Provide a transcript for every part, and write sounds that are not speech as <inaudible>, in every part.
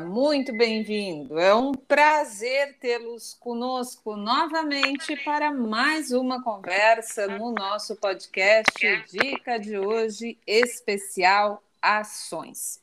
muito bem-vindo. É um prazer tê-los conosco novamente para mais uma conversa no nosso podcast Dica de hoje especial Ações.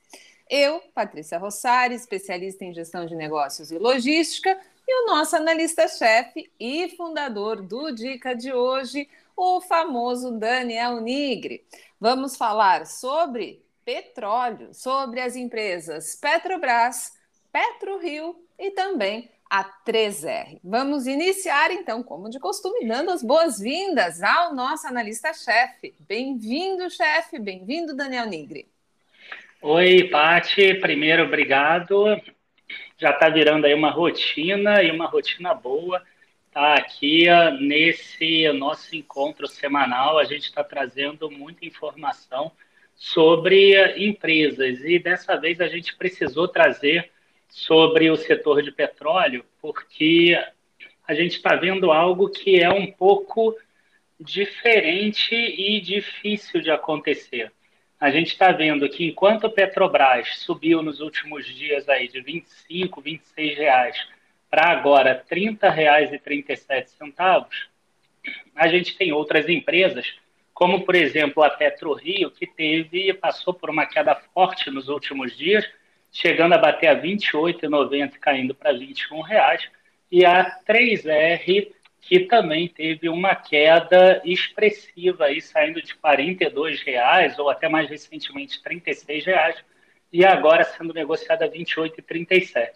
Eu, Patrícia Rossari, especialista em gestão de negócios e logística, e o nosso analista-chefe e fundador do Dica de hoje, o famoso Daniel Nigre. Vamos falar sobre petróleo, sobre as empresas Petrobras, PetroRio e também a 3R. Vamos iniciar então, como de costume, dando as boas-vindas ao nosso analista-chefe. Bem-vindo, chefe, bem-vindo, Daniel Nigre. Oi, Pati. Primeiro, obrigado. Já está virando aí uma rotina e uma rotina boa. Tá aqui nesse nosso encontro semanal, a gente está trazendo muita informação sobre empresas e dessa vez a gente precisou trazer sobre o setor de petróleo porque a gente está vendo algo que é um pouco diferente e difícil de acontecer. A gente está vendo que enquanto a Petrobras subiu nos últimos dias aí de 25, 26 reais para agora R$ 30,37, a gente tem outras empresas como por exemplo a PetroRio, que teve passou por uma queda forte nos últimos dias, chegando a bater a R$ 28,90 caindo para 21 reais, e a 3R que também teve uma queda expressiva aí saindo de R$ reais ou até mais recentemente R$ reais e agora sendo negociada a R$ 28,37.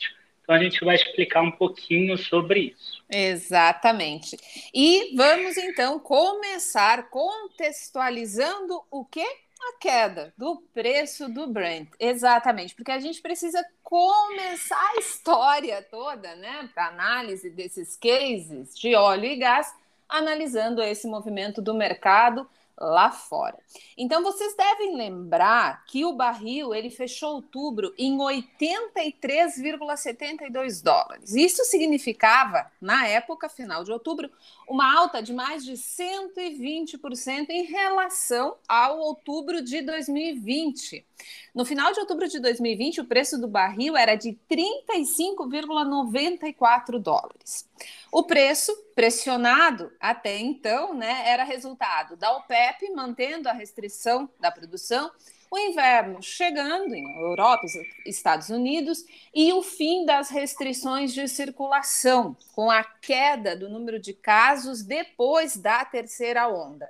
Então a gente vai explicar um pouquinho sobre isso. Exatamente. E vamos então começar contextualizando o que? A queda do preço do Brent. Exatamente, porque a gente precisa começar a história toda, né, para análise desses cases de óleo e gás, analisando esse movimento do mercado lá fora. Então vocês devem lembrar que o barril ele fechou outubro em 83,72 dólares. Isso significava, na época final de outubro, uma alta de mais de 120% em relação ao outubro de 2020. No final de outubro de 2020, o preço do barril era de 35,94 dólares. O preço pressionado até então, né, era resultado da OPEP mantendo a restrição da produção, o inverno chegando em Europa e Estados Unidos e o fim das restrições de circulação, com a queda do número de casos depois da terceira onda.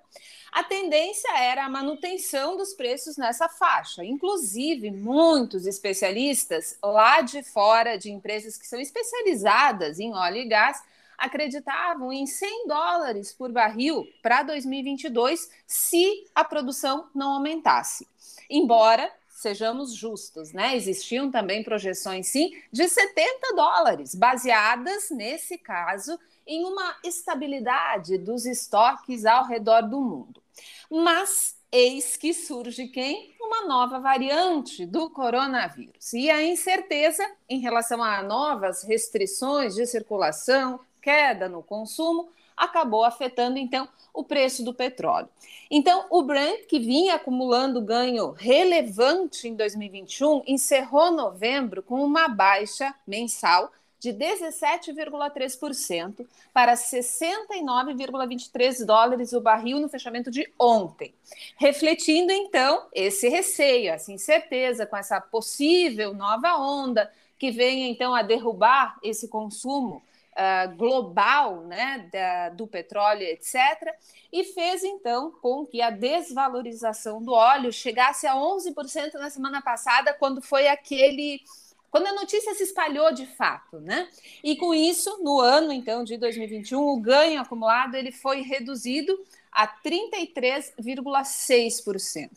A tendência era a manutenção dos preços nessa faixa. Inclusive, muitos especialistas lá de fora, de empresas que são especializadas em óleo e gás, acreditavam em 100 dólares por barril para 2022 se a produção não aumentasse. Embora sejamos justos, né? Existiam também projeções, sim, de 70 dólares, baseadas, nesse caso, em uma estabilidade dos estoques ao redor do mundo. Mas eis que surge quem? Uma nova variante do coronavírus. E a incerteza em relação a novas restrições de circulação, queda no consumo, acabou afetando então o preço do petróleo. Então, o Brent, que vinha acumulando ganho relevante em 2021, encerrou novembro com uma baixa mensal de 17,3% para 69,23 dólares o barril no fechamento de ontem, refletindo então esse receio, essa incerteza com essa possível nova onda que venha então a derrubar esse consumo uh, global né, da, do petróleo, etc., e fez então com que a desvalorização do óleo chegasse a 11% na semana passada, quando foi aquele quando a notícia se espalhou de fato, né? E com isso, no ano então de 2021, o ganho acumulado ele foi reduzido a 33,6%.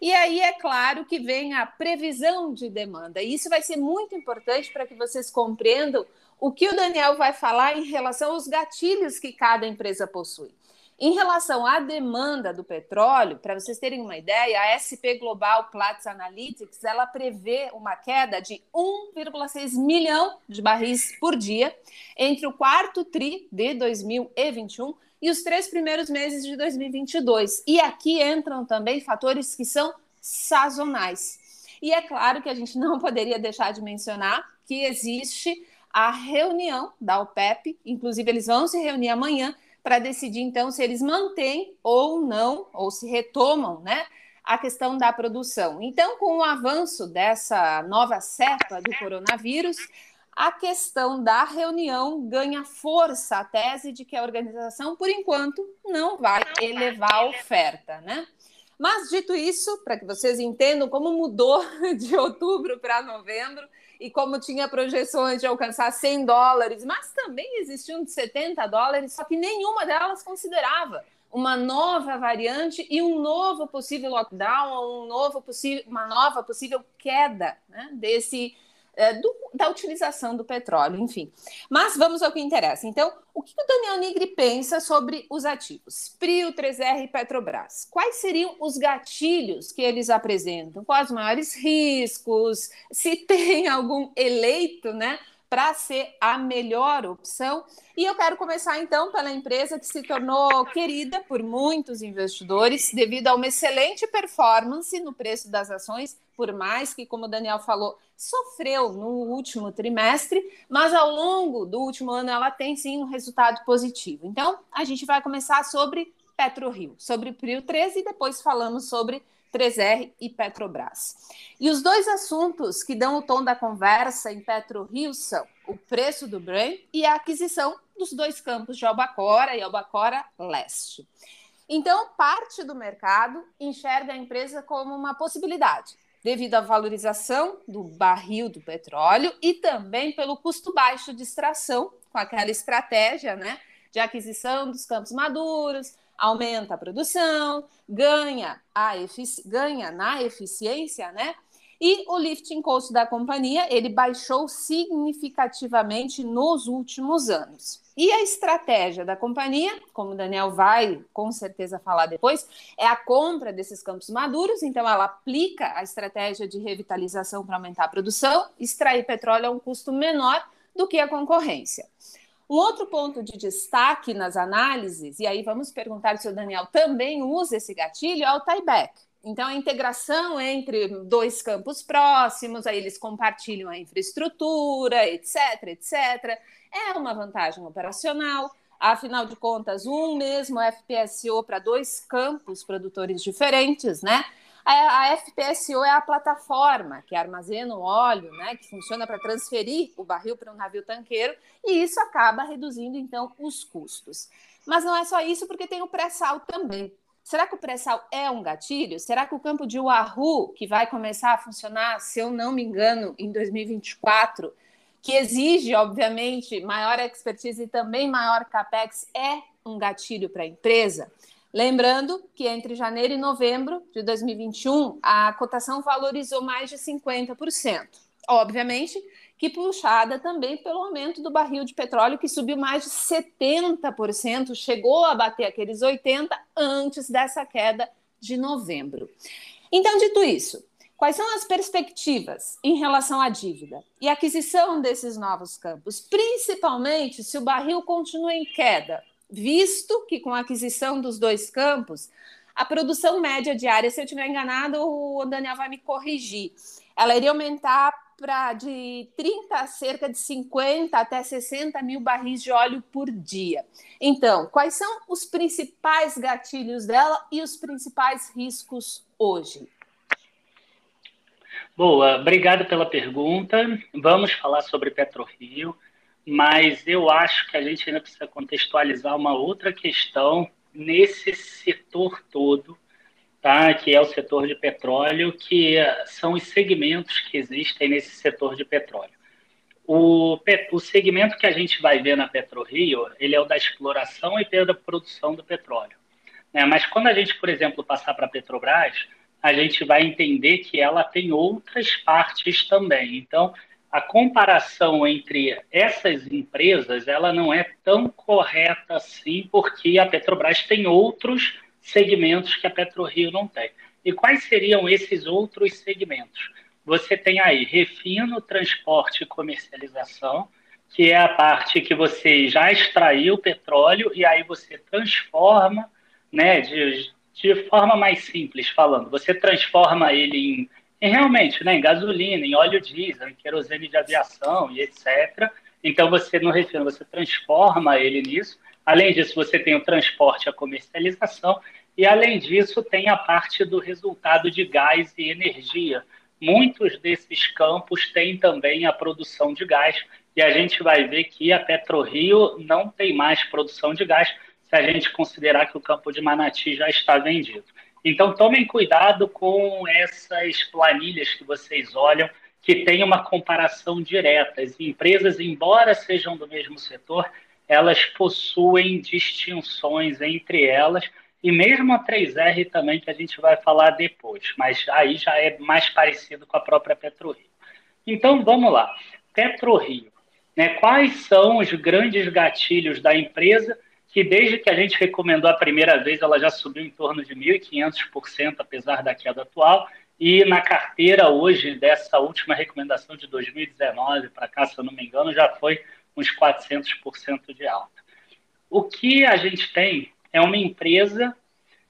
E aí é claro que vem a previsão de demanda. E isso vai ser muito importante para que vocês compreendam o que o Daniel vai falar em relação aos gatilhos que cada empresa possui. Em relação à demanda do petróleo, para vocês terem uma ideia, a SP Global Platts Analytics ela prevê uma queda de 1,6 milhão de barris por dia entre o quarto tri de 2021 e os três primeiros meses de 2022. E aqui entram também fatores que são sazonais. E é claro que a gente não poderia deixar de mencionar que existe a reunião da OPEP, inclusive eles vão se reunir amanhã para decidir então se eles mantêm ou não, ou se retomam, né, a questão da produção. Então, com o avanço dessa nova cepa do coronavírus, a questão da reunião ganha força a tese de que a organização, por enquanto, não vai elevar a oferta, né? Mas, dito isso, para que vocês entendam como mudou <laughs> de outubro para novembro e como tinha projeções de alcançar 100 dólares, mas também existiam de 70 dólares, só que nenhuma delas considerava uma nova variante e um novo possível lockdown, um novo uma nova possível queda né, desse é, do, da utilização do petróleo, enfim. Mas vamos ao que interessa. Então, o que o Daniel Nigri pensa sobre os ativos? PRIO, 3R e Petrobras. Quais seriam os gatilhos que eles apresentam? Quais os maiores riscos? Se tem <laughs> algum eleito, né? Para ser a melhor opção. E eu quero começar então pela empresa que se tornou querida por muitos investidores devido a uma excelente performance no preço das ações, por mais que, como o Daniel falou, sofreu no último trimestre, mas ao longo do último ano ela tem sim um resultado positivo. Então, a gente vai começar sobre PetroRio, sobre Prio 13 e depois falamos sobre 3R e Petrobras. E os dois assuntos que dão o tom da conversa em PetroRio são o preço do Brent e a aquisição dos dois campos de Albacora e Albacora Leste. Então, parte do mercado enxerga a empresa como uma possibilidade, devido à valorização do barril do petróleo e também pelo custo baixo de extração, com aquela estratégia né, de aquisição dos campos maduros, aumenta a produção, ganha, a ganha na eficiência, né? E o lifting cost da companhia, ele baixou significativamente nos últimos anos. E a estratégia da companhia, como o Daniel vai com certeza falar depois, é a compra desses campos maduros. Então, ela aplica a estratégia de revitalização para aumentar a produção, extrair petróleo a um custo menor do que a concorrência. Um outro ponto de destaque nas análises, e aí vamos perguntar se o Daniel também usa esse gatilho, é o tieback. Então, a integração entre dois campos próximos, aí eles compartilham a infraestrutura, etc, etc. É uma vantagem operacional. Afinal de contas, um mesmo FPSO para dois campos produtores diferentes, né? A, FPSO é a plataforma que armazena o óleo, né, que funciona para transferir o barril para um navio tanqueiro, e isso acaba reduzindo, então, os custos. Mas não é só isso, porque tem o pré-sal também. Será que o pré-sal é um gatilho? Será que o campo de Wahoo, que vai começar a funcionar, se eu não me engano, em 2024, que exige, obviamente, maior expertise e também maior capex, é um gatilho para a empresa? Lembrando que entre janeiro e novembro de 2021, a cotação valorizou mais de 50%. Obviamente que puxada também pelo aumento do barril de petróleo, que subiu mais de 70%, chegou a bater aqueles 80% antes dessa queda de novembro. Então, dito isso, quais são as perspectivas em relação à dívida e aquisição desses novos campos, principalmente se o barril continua em queda visto que com a aquisição dos dois campos, a produção média diária, se eu estiver enganado, o Daniel vai me corrigir, ela iria aumentar para de 30 a cerca de 50 até 60 mil barris de óleo por dia. Então, quais são os principais gatilhos dela e os principais riscos hoje? Boa, obrigado pela pergunta. Vamos falar sobre PetroRio mas eu acho que a gente ainda precisa contextualizar uma outra questão nesse setor todo, tá? que é o setor de petróleo, que são os segmentos que existem nesse setor de petróleo. O, o segmento que a gente vai ver na PetroRio, ele é o da exploração e da produção do petróleo. Né? Mas quando a gente, por exemplo, passar para a Petrobras, a gente vai entender que ela tem outras partes também. Então, a comparação entre essas empresas ela não é tão correta assim, porque a Petrobras tem outros segmentos que a PetroRio não tem. E quais seriam esses outros segmentos? Você tem aí refino, transporte e comercialização, que é a parte que você já extraiu o petróleo e aí você transforma, né, de, de forma mais simples falando, você transforma ele em em realmente, né, em gasolina, em óleo diesel, em querosene de aviação e etc. Então você no refino, você transforma ele nisso. Além disso, você tem o transporte, a comercialização e além disso tem a parte do resultado de gás e energia. Muitos desses campos têm também a produção de gás e a gente vai ver que a PetroRio não tem mais produção de gás se a gente considerar que o campo de Manati já está vendido. Então, tomem cuidado com essas planilhas que vocês olham, que tem uma comparação direta. As empresas, embora sejam do mesmo setor, elas possuem distinções entre elas, e mesmo a 3R também, que a gente vai falar depois, mas aí já é mais parecido com a própria PetroRio. Então, vamos lá. PetroRio. Né, quais são os grandes gatilhos da empresa que desde que a gente recomendou a primeira vez, ela já subiu em torno de 1.500%, apesar da queda atual, e na carteira hoje dessa última recomendação de 2019 para cá, se eu não me engano, já foi uns 400% de alta. O que a gente tem é uma empresa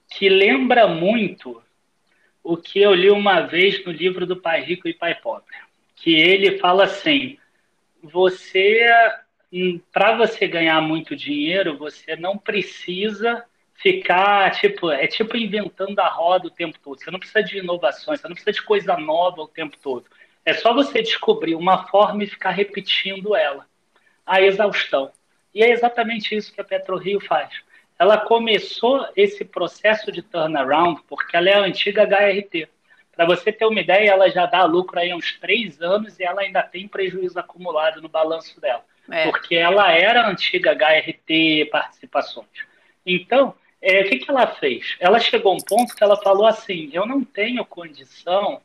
que lembra muito o que eu li uma vez no livro do Pai Rico e Pai Pobre, que ele fala assim: você para você ganhar muito dinheiro, você não precisa ficar, tipo, é tipo inventando a roda o tempo todo. Você não precisa de inovações, você não precisa de coisa nova o tempo todo. É só você descobrir uma forma e ficar repetindo ela, a exaustão. E é exatamente isso que a PetroRio faz. Ela começou esse processo de turnaround porque ela é a antiga HRT. Para você ter uma ideia, ela já dá lucro aí há uns três anos e ela ainda tem prejuízo acumulado no balanço dela é. porque ela era antiga HRT Participações. Então, é, o que, que ela fez? Ela chegou a um ponto que ela falou assim: eu não tenho condição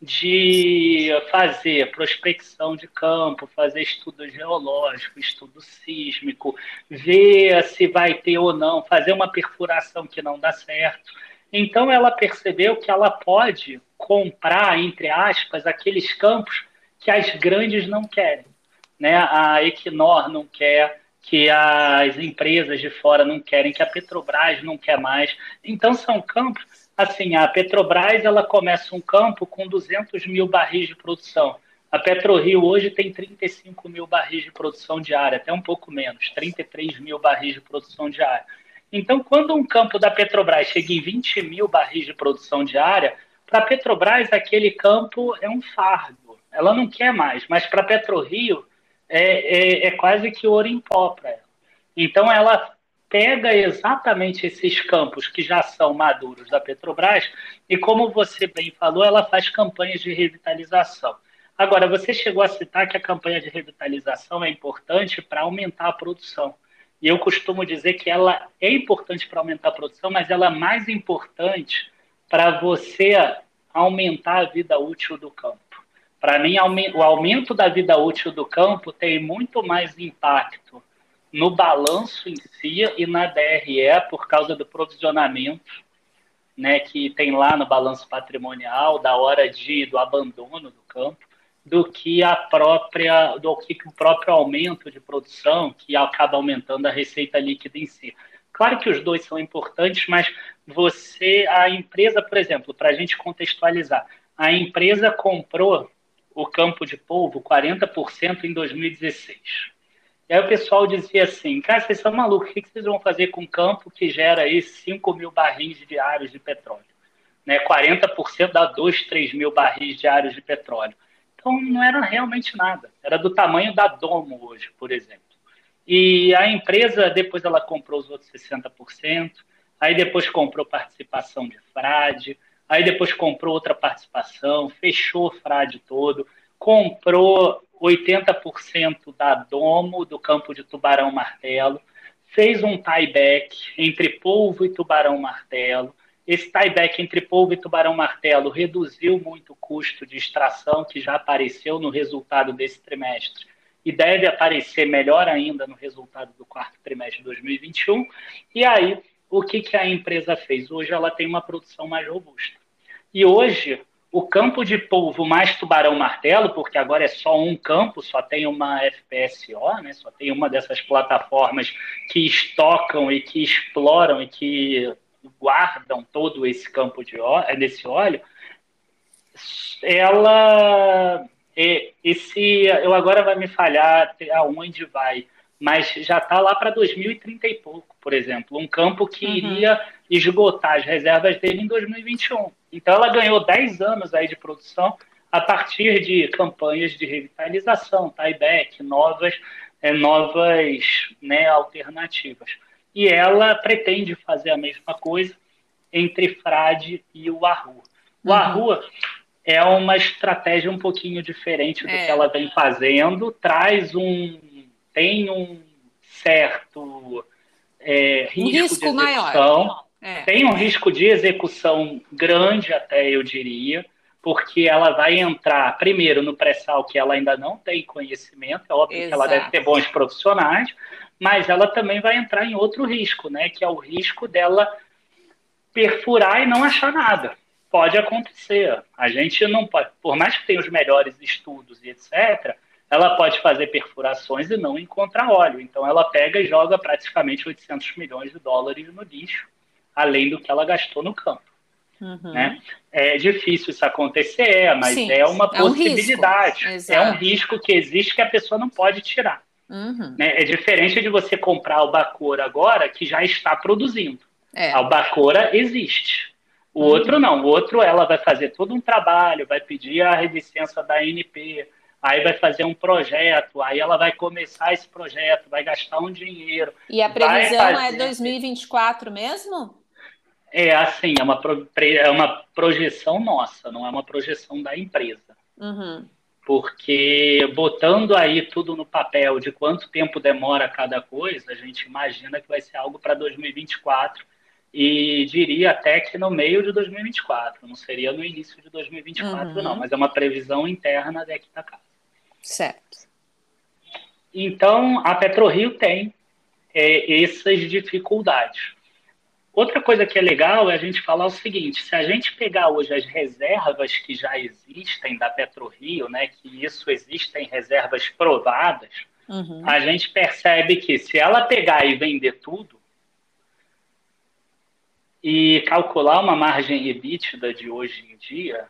de fazer prospecção de campo, fazer estudo geológico, estudo sísmico, ver se vai ter ou não, fazer uma perfuração que não dá certo. Então ela percebeu que ela pode comprar, entre aspas, aqueles campos que as grandes não querem né, a Equinor não quer, que as empresas de fora não querem, que a Petrobras não quer mais. Então são campos, assim, a Petrobras ela começa um campo com 200 mil barris de produção. A PetroRio hoje tem 35 mil barris de produção diária, até um pouco menos, 33 mil barris de produção diária. Então, quando um campo da Petrobras chega em 20 mil barris de produção diária, para a Petrobras aquele campo é um fardo. Ela não quer mais, mas para a PetroRio é, é, é quase que ouro em pó para ela. Então, ela pega exatamente esses campos que já são maduros da Petrobras e, como você bem falou, ela faz campanhas de revitalização. Agora, você chegou a citar que a campanha de revitalização é importante para aumentar a produção. E eu costumo dizer que ela é importante para aumentar a produção, mas ela é mais importante para você aumentar a vida útil do campo. Para mim, o aumento da vida útil do campo tem muito mais impacto no balanço em si e na DRE por causa do provisionamento, né, que tem lá no balanço patrimonial da hora de do abandono do campo, do que a própria do que o próprio aumento de produção que acaba aumentando a receita líquida em si. Claro que os dois são importantes, mas você a empresa, por exemplo, para a gente contextualizar, a empresa comprou o campo de polvo 40% em 2016. E aí o pessoal dizia assim, cara, vocês são malucos, o que vocês vão fazer com um campo que gera aí 5 mil barris diários de petróleo? Né? 40% dá 2, 3 mil barris diários de petróleo. Então não era realmente nada, era do tamanho da Domo hoje, por exemplo. E a empresa, depois ela comprou os outros 60%, aí depois comprou participação de Frade, aí depois comprou outra participação, fechou o frade todo, comprou 80% da Domo, do campo de Tubarão Martelo, fez um tieback entre polvo e tubarão martelo. Esse tieback entre polvo e tubarão martelo reduziu muito o custo de extração, que já apareceu no resultado desse trimestre, e deve aparecer melhor ainda no resultado do quarto trimestre de 2021. E aí, o que, que a empresa fez? Hoje ela tem uma produção mais robusta. E hoje, o campo de polvo mais tubarão-martelo, porque agora é só um campo, só tem uma FPSO, né? só tem uma dessas plataformas que estocam e que exploram e que guardam todo esse campo de óleo, desse óleo, ela é, esse eu agora vai me falhar aonde vai, mas já está lá para 2030 e pouco, por exemplo, um campo que uhum. iria esgotar as reservas dele em 2021. Então ela ganhou 10 anos aí de produção a partir de campanhas de revitalização, tieback, novas, é, novas né, alternativas. E ela pretende fazer a mesma coisa entre Frade e o Arrua. O uhum. Arrua é uma estratégia um pouquinho diferente do é. que ela vem fazendo, traz um. Tem um certo é, risco, risco, de execução. Maior. É. Tem um risco de execução grande, até eu diria, porque ela vai entrar, primeiro, no pré-sal, que ela ainda não tem conhecimento, é óbvio Exato. que ela deve ter bons profissionais, mas ela também vai entrar em outro risco, né? Que é o risco dela perfurar e não achar nada pode acontecer. A gente não pode, por mais que tenha os melhores estudos e etc., ela pode fazer perfurações e não encontrar óleo. Então ela pega e joga praticamente 800 milhões de dólares no lixo, além do que ela gastou no campo. Uhum. Né? É difícil isso acontecer, mas Sim, é uma possibilidade. É um, é um, risco que existe que a pessoa não pode tirar. Uhum. Né? É diferente de você comprar albacora agora que já está produzindo. É. A albacora existe. O outro não, o outro ela vai fazer todo um trabalho, vai pedir a licença da ANP, aí vai fazer um projeto, aí ela vai começar esse projeto, vai gastar um dinheiro. E a previsão é fazer... é 2024 mesmo? É assim, é uma, pro... é uma projeção nossa, não é uma projeção da empresa. Uhum. Porque botando aí tudo no papel de quanto tempo demora cada coisa, a gente imagina que vai ser algo para 2024 e diria até que no meio de 2024, não seria no início de 2024, uhum. não, mas é uma previsão interna daqui da casa. Certo. Então, a PetroRio tem é, essas dificuldades. Outra coisa que é legal é a gente falar o seguinte: se a gente pegar hoje as reservas que já existem da PetroRio, né, que isso existem reservas provadas, uhum. a gente percebe que se ela pegar e vender tudo, e calcular uma margem EBITDA de hoje em dia,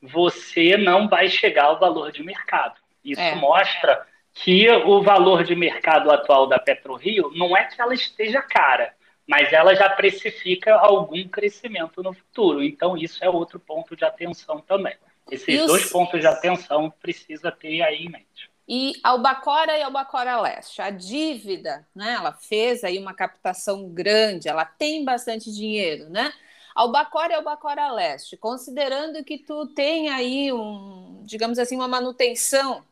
você não vai chegar ao valor de mercado. Isso é. mostra que o valor de mercado atual da PetroRio não é que ela esteja cara, mas ela já precifica algum crescimento no futuro. Então, isso é outro ponto de atenção também. Esses dois pontos de atenção precisa ter aí em mente e Albacora e Albacora Leste. A dívida, né? Ela fez aí uma captação grande, ela tem bastante dinheiro, né? Albacora e Albacora Leste, considerando que tu tem aí um, digamos assim, uma manutenção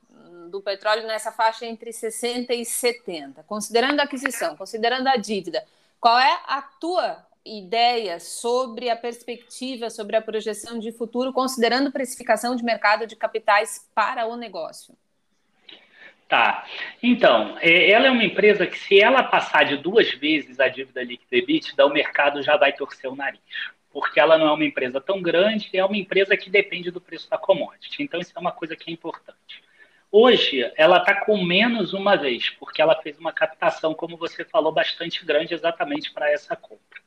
do petróleo nessa faixa entre 60 e 70, considerando a aquisição, considerando a dívida, qual é a tua ideia sobre a perspectiva, sobre a projeção de futuro, considerando precificação de mercado de capitais para o negócio? Tá. Então, é, ela é uma empresa que, se ela passar de duas vezes a dívida líquida EBITDA, o mercado já vai torcer o nariz. Porque ela não é uma empresa tão grande, é uma empresa que depende do preço da commodity. Então, isso é uma coisa que é importante. Hoje, ela está com menos uma vez, porque ela fez uma captação, como você falou, bastante grande exatamente para essa compra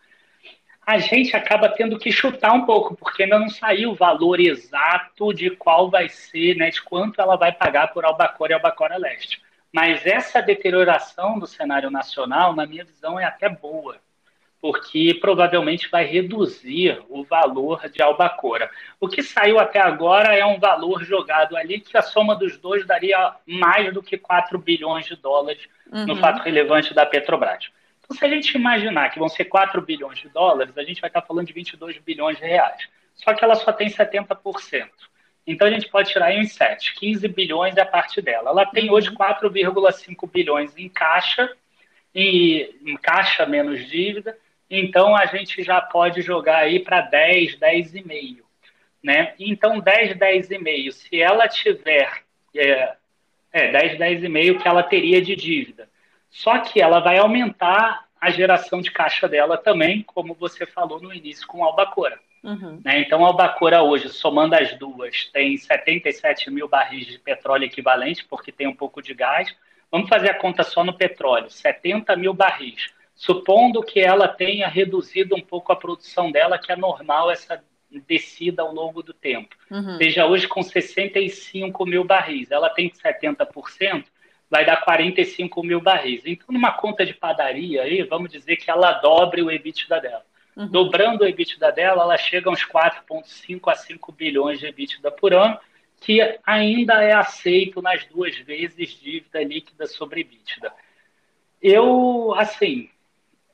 a gente acaba tendo que chutar um pouco, porque ainda não saiu o valor exato de qual vai ser, né, de quanto ela vai pagar por Albacora e Albacora Leste. Mas essa deterioração do cenário nacional, na minha visão, é até boa, porque provavelmente vai reduzir o valor de Albacora. O que saiu até agora é um valor jogado ali que a soma dos dois daria mais do que 4 bilhões de dólares uhum. no fato relevante da Petrobras. Então, se a gente imaginar que vão ser 4 bilhões de dólares, a gente vai estar falando de 22 bilhões de reais. Só que ela só tem 70%. Então, a gente pode tirar uns 7. 15 bilhões é a parte dela. Ela tem hoje 4,5 bilhões em caixa, e, em caixa menos dívida. Então, a gente já pode jogar aí para 10, 10,5. Né? Então, 10, 10,5. Se ela tiver... É, é 10, 10,5 que ela teria de dívida. Só que ela vai aumentar a geração de caixa dela também, como você falou no início com a Albacora. Uhum. Né? Então, a Albacora hoje, somando as duas, tem 77 mil barris de petróleo equivalente, porque tem um pouco de gás. Vamos fazer a conta só no petróleo, 70 mil barris. Supondo que ela tenha reduzido um pouco a produção dela, que é normal essa descida ao longo do tempo. Uhum. Veja, hoje com 65 mil barris, ela tem 70%, vai dar 45 mil barris. Então, numa conta de padaria aí, vamos dizer que ela dobre o EBITDA dela. Uhum. Dobrando o EBITDA dela, ela chega a uns 4,5 a 5 bilhões de EBITDA por ano, que ainda é aceito nas duas vezes dívida líquida sobre EBITDA. Eu, assim,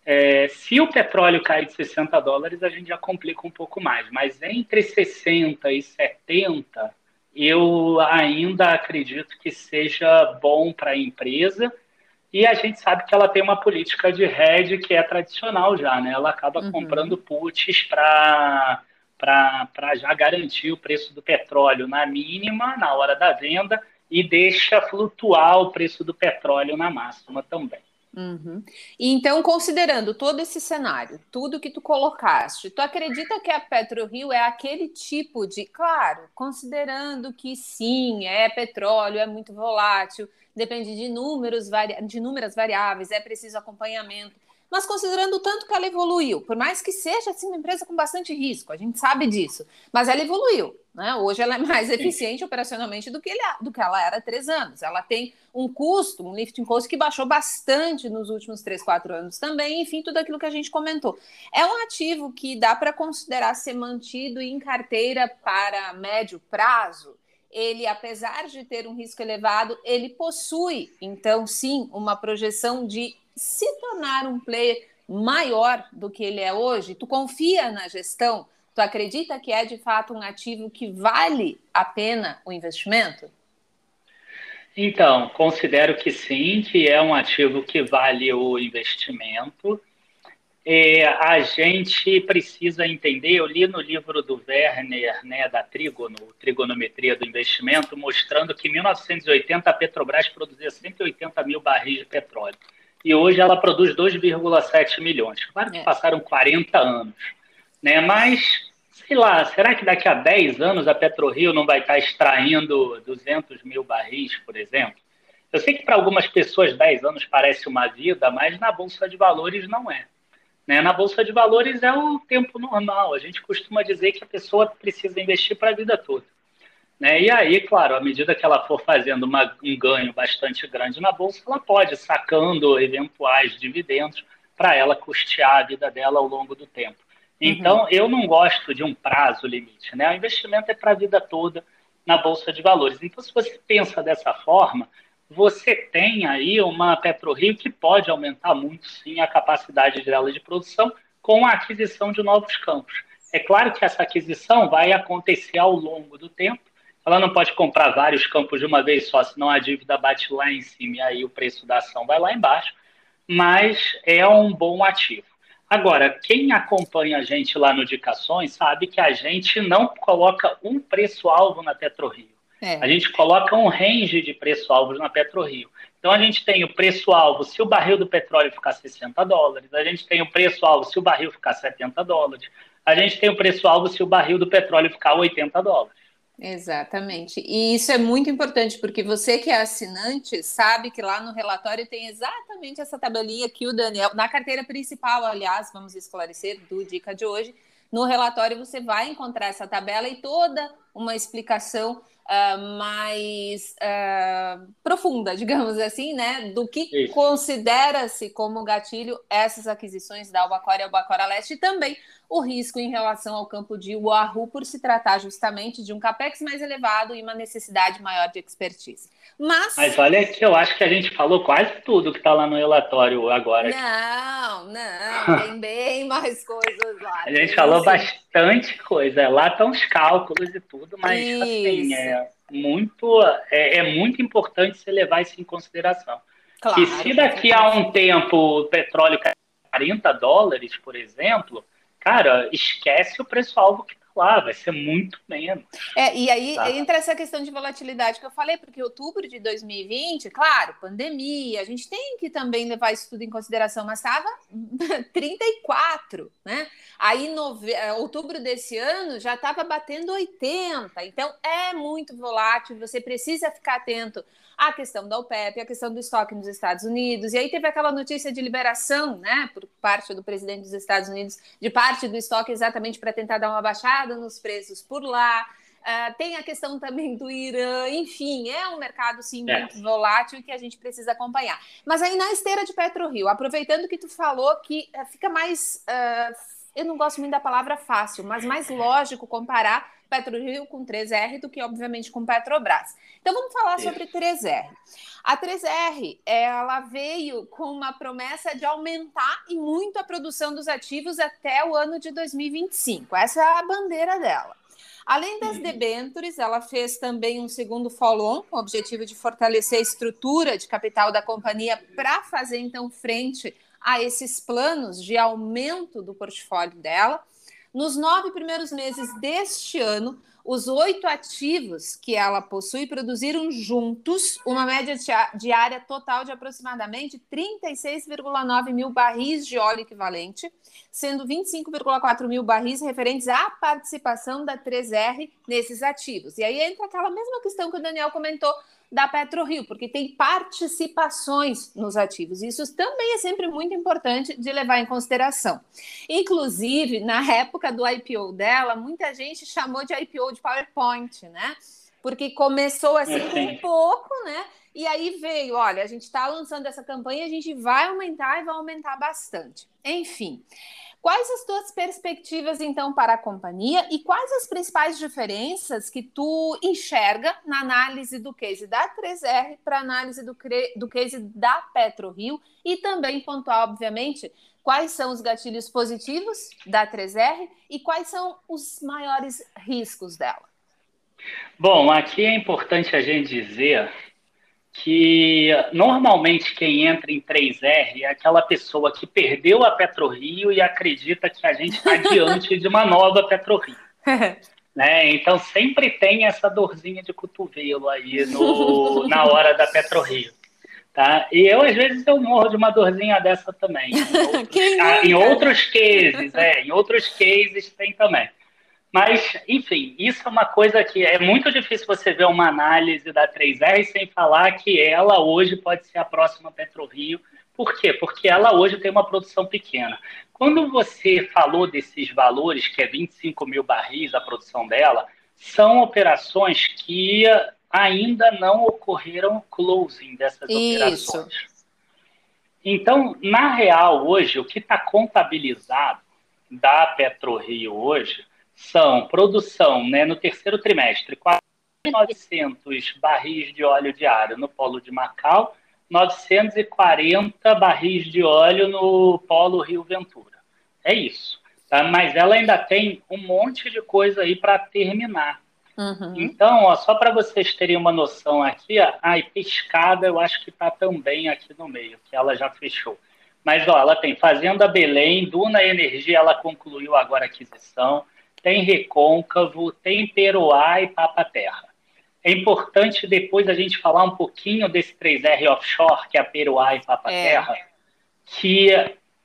é, se o petróleo cair de 60 dólares, a gente já complica um pouco mais, mas entre 60 e 70, eu ainda acredito que seja bom para a empresa. E a gente sabe que ela tem uma política de hedge que é tradicional já, né? Ela acaba uhum. comprando puts para para já garantir o preço do petróleo na mínima, na hora da venda, e deixa flutuar o preço do petróleo na máxima também. Uhum. E então, considerando todo esse cenário, tudo que tu colocaste, tu acredita que a PetroRio é aquele tipo de, claro, considerando que sim, é petróleo, é muito volátil, depende de números, de inúmeras variáveis, é preciso acompanhamento, mas considerando o tanto que ela evoluiu, por mais que seja assim, uma empresa com bastante risco, a gente sabe disso, mas ela evoluiu. Né? Hoje ela é mais eficiente operacionalmente do que, ele, do que ela era há três anos. Ela tem um custo, um lifting cost que baixou bastante nos últimos três, quatro anos também, enfim, tudo aquilo que a gente comentou. É um ativo que dá para considerar ser mantido em carteira para médio prazo. Ele, apesar de ter um risco elevado, ele possui, então, sim, uma projeção de se tornar um player maior do que ele é hoje? Tu confia na gestão? Tu acredita que é de fato um ativo que vale a pena o investimento? Então, considero que sim, que é um ativo que vale o investimento. É, a gente precisa entender, eu li no livro do Werner, né, da Trigono, Trigonometria do Investimento, mostrando que em 1980 a Petrobras produzia 180 mil barris de petróleo e hoje ela produz 2,7 milhões. Claro que é. passaram 40 anos, né? Mas, sei lá, será que daqui a 10 anos a PetroRio não vai estar extraindo 200 mil barris, por exemplo? Eu sei que para algumas pessoas 10 anos parece uma vida, mas na Bolsa de Valores não é. Né? Na Bolsa de Valores é o tempo normal. A gente costuma dizer que a pessoa precisa investir para a vida toda. Né? E aí, claro, à medida que ela for fazendo uma, um ganho bastante grande na bolsa, ela pode sacando eventuais dividendos para ela custear a vida dela ao longo do tempo. Então, uhum. eu não gosto de um prazo limite. Né? O investimento é para a vida toda na bolsa de valores. Então, se você pensa dessa forma, você tem aí uma PetroRio que pode aumentar muito, sim, a capacidade dela de produção com a aquisição de novos campos. É claro que essa aquisição vai acontecer ao longo do tempo, ela não pode comprar vários campos de uma vez só, senão a dívida bate lá em cima e aí o preço da ação vai lá embaixo, mas é um bom ativo. Agora, quem acompanha a gente lá no Dicações sabe que a gente não coloca um preço-alvo na PetroRio. É. A gente coloca um range de preço-alvos na PetroRio. Então, a gente tem o preço-alvo se o barril do petróleo ficar 60 dólares, a gente tem o preço-alvo se o barril ficar 70 dólares, a gente tem o preço-alvo se o barril do petróleo ficar 80 dólares. Exatamente. E isso é muito importante, porque você que é assinante sabe que lá no relatório tem exatamente essa tabelinha que o Daniel, na carteira principal, aliás, vamos esclarecer do Dica de hoje, no relatório você vai encontrar essa tabela e toda uma explicação uh, mais uh, profunda, digamos assim, né, do que considera-se como gatilho essas aquisições da Albacora e Albacora Leste e também o risco em relação ao campo de Uahu por se tratar justamente de um capex mais elevado e uma necessidade maior de expertise. Mas, Mas olha que eu acho que a gente falou quase tudo que está lá no relatório agora. Não, não, <laughs> tem bem mais coisas lá. A gente falou bastante coisa. Lá estão os cálculos e tudo, mas assim, isso. assim, é muito, é, é muito importante você levar isso em consideração. Claro, e se daqui a um tempo o petróleo cair 40 dólares, por exemplo, cara, esquece o preço-alvo que lá, vai ser muito menos. É, e aí tá? entra essa questão de volatilidade que eu falei, porque outubro de 2020, claro, pandemia, a gente tem que também levar isso tudo em consideração, mas estava 34, <laughs> né? Aí nove... É, outubro desse ano já estava batendo 80, então é muito volátil, você precisa ficar atento a questão da OPEP, a questão do estoque nos Estados Unidos, e aí teve aquela notícia de liberação, né, por parte do presidente dos Estados Unidos, de parte do estoque exatamente para tentar dar uma baixada nos preços por lá. Uh, tem a questão também do Irã, enfim, é um mercado sim é. muito volátil que a gente precisa acompanhar. Mas aí na esteira de PetroRio, aproveitando que tu falou que uh, fica mais, uh, eu não gosto muito da palavra fácil, mas mais lógico comparar PetroRio com 3R do que obviamente com Petrobras. Então vamos falar sobre 3R. A 3R, ela veio com uma promessa de aumentar e muito a produção dos ativos até o ano de 2025. Essa é a bandeira dela. Além das uhum. debêntures, ela fez também um segundo follow-on, com o objetivo de fortalecer a estrutura de capital da companhia para fazer então frente a esses planos de aumento do portfólio dela. Nos nove primeiros meses deste ano, os oito ativos que ela possui produziram juntos uma média diária total de aproximadamente 36,9 mil barris de óleo equivalente, sendo 25,4 mil barris referentes à participação da 3R nesses ativos. E aí entra aquela mesma questão que o Daniel comentou da PetroRio, porque tem participações nos ativos. Isso também é sempre muito importante de levar em consideração. Inclusive, na época do IPO dela, muita gente chamou de IPO de PowerPoint, né? Porque começou assim com um pouco, né? E aí veio, olha, a gente está lançando essa campanha, a gente vai aumentar e vai aumentar bastante. Enfim. Quais as tuas perspectivas, então, para a companhia e quais as principais diferenças que tu enxerga na análise do case da 3R para análise do, do case da PetroRio e também pontuar, obviamente, quais são os gatilhos positivos da 3R e quais são os maiores riscos dela? Bom, aqui é importante a gente dizer que normalmente quem entra em 3R é aquela pessoa que perdeu a PetroRio e acredita que a gente está diante de uma nova PetroRio. <laughs> né? Então sempre tem essa dorzinha de cotovelo aí no, na hora da PetroRio. Tá? E eu, às vezes, eu morro de uma dorzinha dessa também. Em <laughs> outros, em outros cases, é, em outros cases tem também. Mas, enfim, isso é uma coisa que é muito difícil você ver uma análise da 3R sem falar que ela hoje pode ser a próxima PetroRio. Por quê? Porque ela hoje tem uma produção pequena. Quando você falou desses valores, que é 25 mil barris a produção dela, são operações que ainda não ocorreram closing dessas Isso. operações. Então, na real, hoje, o que está contabilizado da PetroRio hoje são produção né, no terceiro trimestre, 4.900 barris de óleo diário no polo de Macau, 940 barris de óleo no polo Rio Ventura. É isso. Tá? Mas ela ainda tem um monte de coisa aí para terminar. Uhum. Então, ó, só para vocês terem uma noção aqui, a ai, pescada eu acho que está também aqui no meio, que ela já fechou. Mas ó, ela tem Fazenda Belém, Duna Energia, ela concluiu agora a aquisição tem recôncavo, tem peroá e papa-terra. É importante depois a gente falar um pouquinho desse 3R offshore, que é a peroá e papa-terra, é. que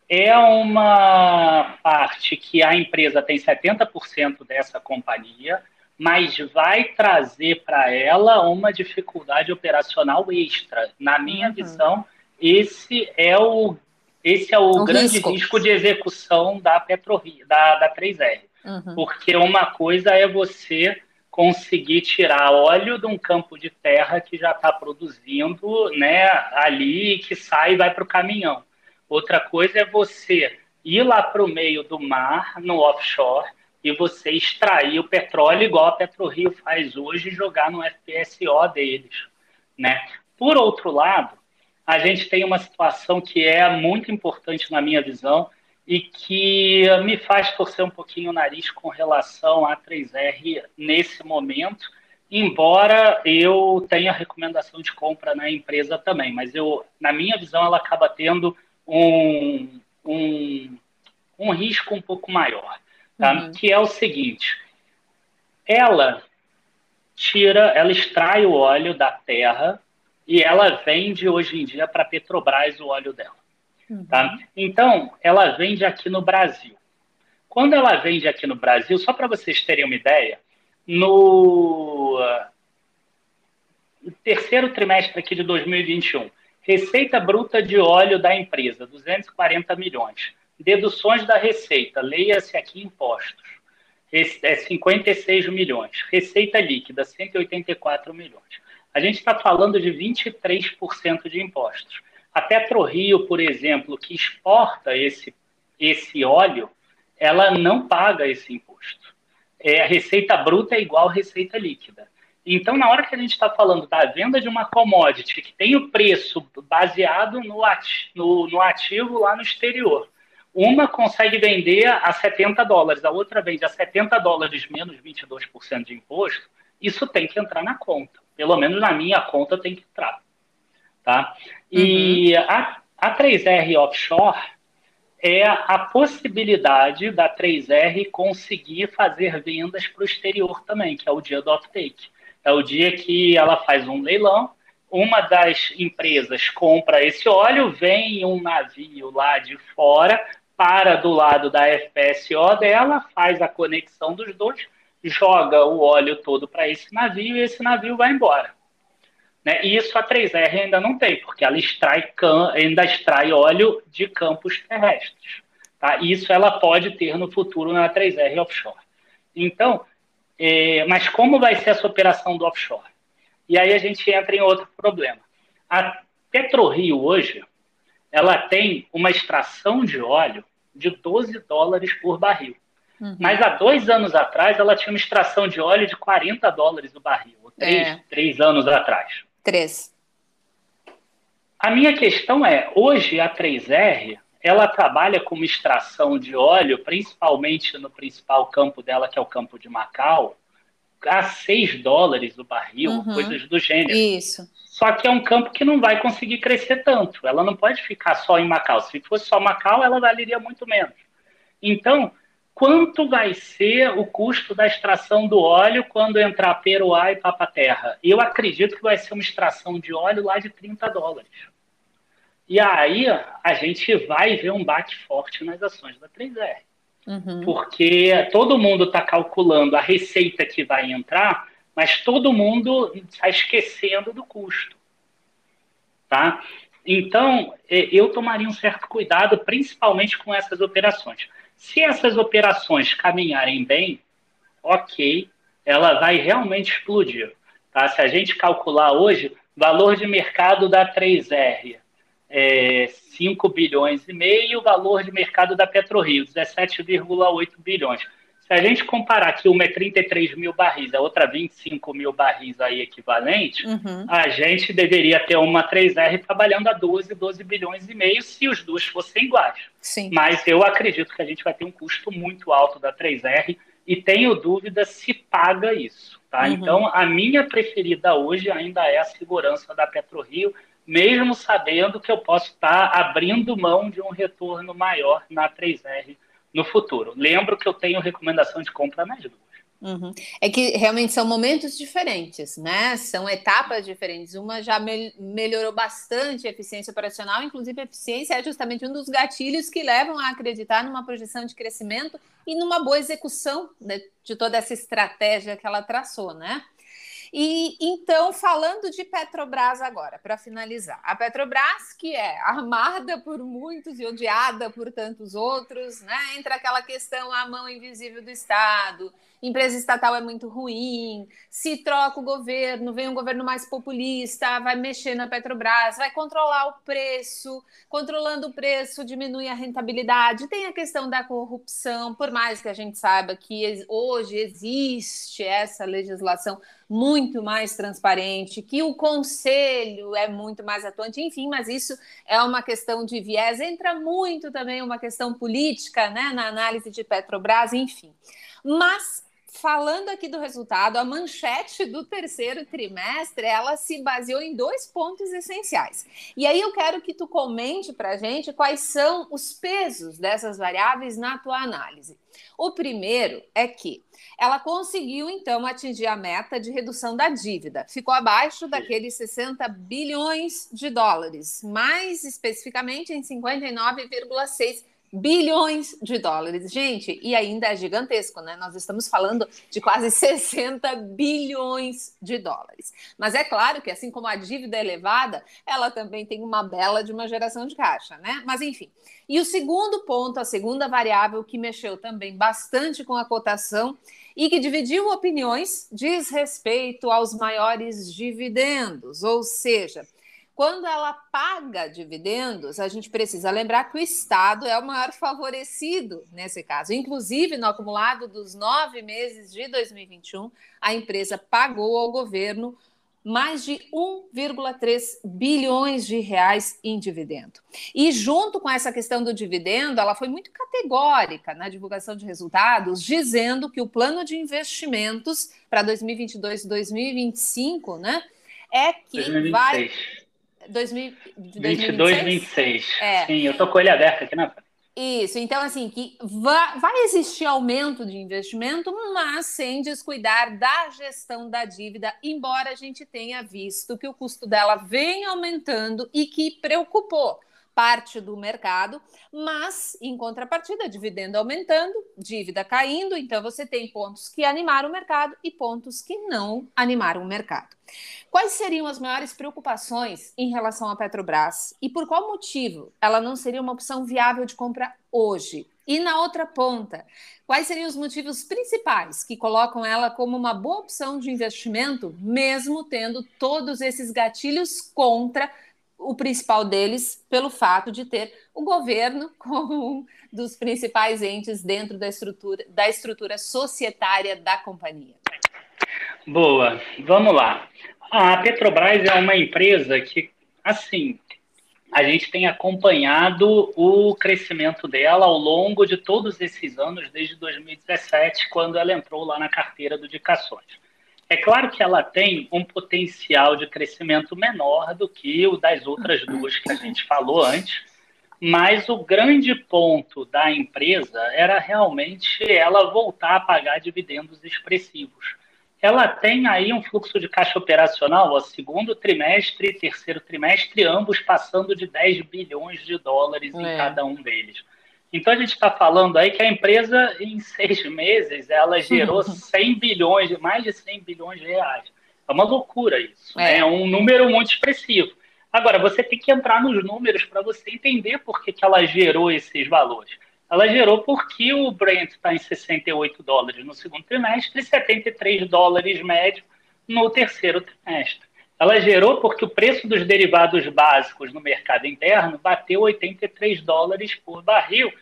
é uma parte que a empresa tem 70% dessa companhia, mas vai trazer para ela uma dificuldade operacional extra. Na minha uhum. visão, esse é o, esse é o, o grande risco. risco. de execução da PetroRio, da, da 3R. Uhum. Porque uma coisa é você conseguir tirar óleo de um campo de terra que já está produzindo né, ali, que sai e vai para o caminhão. Outra coisa é você ir lá para o meio do mar, no offshore, e você extrair o petróleo igual a PetroRio faz hoje e jogar no FPSO deles. Né? Por outro lado, a gente tem uma situação que é muito importante na minha visão, e que me faz torcer um pouquinho o nariz com relação à 3R nesse momento, embora eu tenha recomendação de compra na empresa também, mas eu, na minha visão, ela acaba tendo um, um, um risco um pouco maior, tá? uhum. que é o seguinte, ela tira, ela extrai o óleo da terra e ela vende hoje em dia para a Petrobras o óleo dela. Tá? Uhum. Então, ela vende aqui no Brasil. Quando ela vende aqui no Brasil, só para vocês terem uma ideia, no terceiro trimestre aqui de 2021, receita bruta de óleo da empresa, 240 milhões. Deduções da receita, leia-se aqui impostos. é 56 milhões. Receita líquida, 184 milhões. A gente está falando de 23% de impostos. A PetroRio, por exemplo, que exporta esse, esse óleo, ela não paga esse imposto. É, a receita bruta é igual à receita líquida. Então, na hora que a gente está falando da venda de uma commodity que tem o preço baseado no, ati no, no ativo lá no exterior, uma consegue vender a 70 dólares, a outra vende a 70 dólares menos 22% de imposto, isso tem que entrar na conta. Pelo menos na minha conta tem que entrar. Tá? E uhum. a, a 3R Offshore é a possibilidade da 3R conseguir fazer vendas para o exterior também, que é o dia do off-take. É o dia que ela faz um leilão, uma das empresas compra esse óleo, vem um navio lá de fora, para do lado da FPSO dela, faz a conexão dos dois, joga o óleo todo para esse navio e esse navio vai embora. Né? E isso a 3R ainda não tem, porque ela extrai, ainda extrai óleo de campos terrestres. Tá? Isso ela pode ter no futuro na 3R Offshore. Então, é, mas como vai ser essa operação do offshore? E aí a gente entra em outro problema. A PetroRio hoje, ela tem uma extração de óleo de 12 dólares por barril. Uhum. Mas há dois anos atrás, ela tinha uma extração de óleo de 40 dólares o barril. Três, é. três anos atrás. Três. A minha questão é, hoje a 3R, ela trabalha com extração de óleo, principalmente no principal campo dela, que é o campo de Macau, a 6 dólares o barril, uhum. coisas do gênero. Isso. Só que é um campo que não vai conseguir crescer tanto. Ela não pode ficar só em Macau. Se fosse só Macau, ela valeria muito menos. Então, quanto vai ser o custo da extração do óleo quando entrar Peruá e Papa-Terra? Eu acredito que vai ser uma extração de óleo lá de 30 dólares. E aí a gente vai ver um bate forte nas ações da 3R. Uhum. Porque todo mundo está calculando a receita que vai entrar, mas todo mundo está esquecendo do custo. Tá? Então, eu tomaria um certo cuidado, principalmente com essas operações. Se essas operações caminharem bem, ok, ela vai realmente explodir. Tá? Se a gente calcular hoje, valor de mercado da 3R é 5 bilhões e meio, valor de mercado da PetroRio, 17,8 bilhões. Se a gente comparar que uma é 33 mil barris, a outra 25 mil barris aí equivalente, uhum. a gente deveria ter uma 3R trabalhando a 12, 12 bilhões e meio se os dois fossem iguais. Sim. Mas eu acredito que a gente vai ter um custo muito alto da 3R e tenho dúvida se paga isso. Tá? Uhum. Então, a minha preferida hoje ainda é a segurança da PetroRio, mesmo sabendo que eu posso estar abrindo mão de um retorno maior na 3R no futuro. Lembro que eu tenho recomendação de compra nas duas. Uhum. É que realmente são momentos diferentes, né? São etapas diferentes. Uma já me melhorou bastante a eficiência operacional, inclusive a eficiência é justamente um dos gatilhos que levam a acreditar numa projeção de crescimento e numa boa execução de, de toda essa estratégia que ela traçou, né? E então, falando de Petrobras agora, para finalizar, a Petrobras, que é amada por muitos e odiada por tantos outros, né? Entra aquela questão a mão invisível do Estado, empresa estatal é muito ruim, se troca o governo, vem um governo mais populista, vai mexer na Petrobras, vai controlar o preço, controlando o preço diminui a rentabilidade, tem a questão da corrupção, por mais que a gente saiba que hoje existe essa legislação muito mais transparente, que o conselho é muito mais atuante, enfim, mas isso é uma questão de viés, entra muito também uma questão política, né, na análise de Petrobras, enfim. Mas falando aqui do resultado, a manchete do terceiro trimestre, ela se baseou em dois pontos essenciais. E aí eu quero que tu comente para a gente quais são os pesos dessas variáveis na tua análise. O primeiro é que ela conseguiu, então, atingir a meta de redução da dívida. Ficou abaixo daqueles 60 bilhões de dólares, mais especificamente em 59,6 bilhões de dólares. Gente, e ainda é gigantesco, né? Nós estamos falando de quase <laughs> 60 bilhões de dólares. Mas é claro que, assim como a dívida é elevada, ela também tem uma bela de uma geração de caixa, né? Mas enfim. E o segundo ponto, a segunda variável que mexeu também bastante com a cotação e que dividiu opiniões diz respeito aos maiores dividendos, ou seja, quando ela paga dividendos, a gente precisa lembrar que o Estado é o maior favorecido nesse caso. Inclusive, no acumulado dos nove meses de 2021, a empresa pagou ao governo mais de 1,3 bilhões de reais em dividendo. E junto com essa questão do dividendo, ela foi muito categórica na divulgação de resultados, dizendo que o plano de investimentos para 2022 e 2025, né, é que 2026. vai 2022, 26. É. Sim, eu tô com ele aberto aqui na frente. Isso, então assim, que vai existir aumento de investimento, mas sem descuidar da gestão da dívida, embora a gente tenha visto que o custo dela vem aumentando e que preocupou parte do mercado, mas em contrapartida, dividendo aumentando, dívida caindo, então você tem pontos que animaram o mercado e pontos que não animaram o mercado. Quais seriam as maiores preocupações em relação à Petrobras e por qual motivo ela não seria uma opção viável de compra hoje? E na outra ponta, quais seriam os motivos principais que colocam ela como uma boa opção de investimento, mesmo tendo todos esses gatilhos contra o principal deles pelo fato de ter o governo <laughs> como um dos principais entes dentro da estrutura, da estrutura societária da companhia. Boa, vamos lá. A Petrobras é uma empresa que, assim, a gente tem acompanhado o crescimento dela ao longo de todos esses anos, desde 2017, quando ela entrou lá na carteira do Indicações. É claro que ela tem um potencial de crescimento menor do que o das outras duas que a gente falou antes, mas o grande ponto da empresa era realmente ela voltar a pagar dividendos expressivos. Ela tem aí um fluxo de caixa operacional, ó, segundo trimestre e terceiro trimestre, ambos passando de 10 bilhões de dólares é. em cada um deles. Então a gente está falando aí que a empresa, em seis meses, ela gerou 100 bilhões, mais de 100 bilhões de reais. É uma loucura isso. É, né? é um número muito expressivo. Agora, você tem que entrar nos números para você entender por que, que ela gerou esses valores. Ela gerou porque o Brent está em 68 dólares no segundo trimestre e 73 dólares médio no terceiro trimestre. Ela gerou porque o preço dos derivados básicos no mercado interno bateu 83 dólares por barril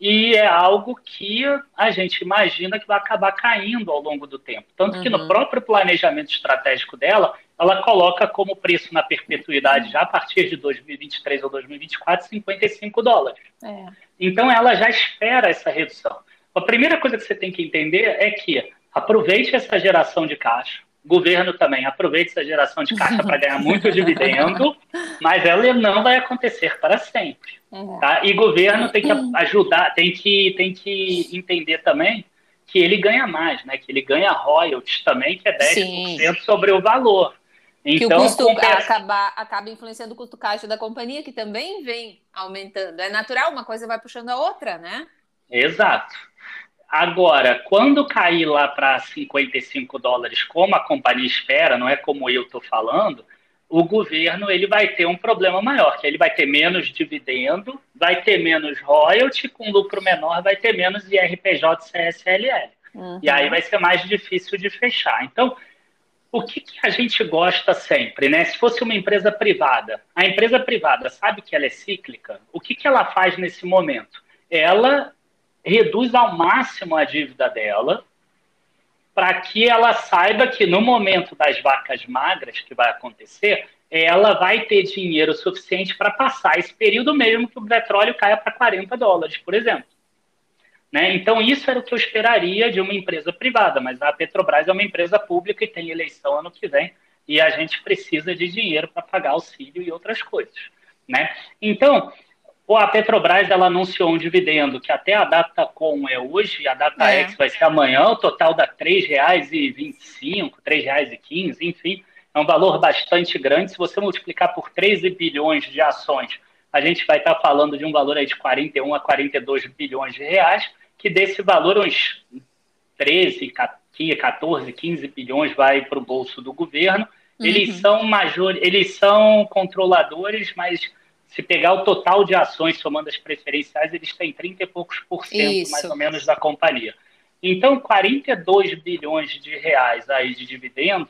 e é algo que a gente imagina que vai acabar caindo ao longo do tempo. Tanto uhum. que no uhum. próprio planejamento estratégico dela, ela coloca como preço na perpetuidade já a partir de 2023 ou 2024 55 dólares. É. Então ela já espera essa redução. A primeira coisa que você tem que entender é que aproveite essa geração de caixa, governo também aproveite essa geração de caixa para ganhar muito dividendo, <laughs> mas ela não vai acontecer para sempre. É. Tá? E governo tem que ajudar, tem que, tem que entender também que ele ganha mais, né? que ele ganha royalties também, que é 10% Sim. sobre o valor. Então, que o custo compensa... acaba, acaba influenciando o custo caixa da companhia, que também vem aumentando. É natural, uma coisa vai puxando a outra, né? Exato. Agora, quando cair lá para 55 dólares, como a companhia espera, não é como eu estou falando, o governo ele vai ter um problema maior, que ele vai ter menos dividendo, vai ter menos royalty, com lucro menor vai ter menos IRPJ CSLL. Uhum. E aí vai ser mais difícil de fechar. Então, o que, que, a gente gosta sempre, né? Se fosse uma empresa privada, a empresa privada sabe que ela é cíclica, o que, que ela faz nesse momento? Ela reduz ao máximo a dívida dela, para que ela saiba que no momento das vacas magras que vai acontecer, ela vai ter dinheiro suficiente para passar esse período mesmo que o petróleo caia para 40 dólares, por exemplo. Né? Então, isso era o que eu esperaria de uma empresa privada, mas a Petrobras é uma empresa pública e tem eleição ano que vem, e a gente precisa de dinheiro para pagar auxílio e outras coisas. Né? Então, Pô, a Petrobras ela anunciou um dividendo que até a data com é hoje, a data é. X vai ser amanhã, o total dá R$ 3,25, R$ 3,15, enfim, é um valor bastante grande. Se você multiplicar por 13 bilhões de ações, a gente vai estar falando de um valor aí de 41 a 42 bilhões de reais, que desse valor uns 13, 14, 15 bilhões vai para o bolso do governo. Uhum. Eles são major, eles são controladores, mas se pegar o total de ações somando as preferenciais, eles têm 30 e poucos por cento, Isso. mais ou menos, da companhia. Então, 42 bilhões de reais aí de dividendo,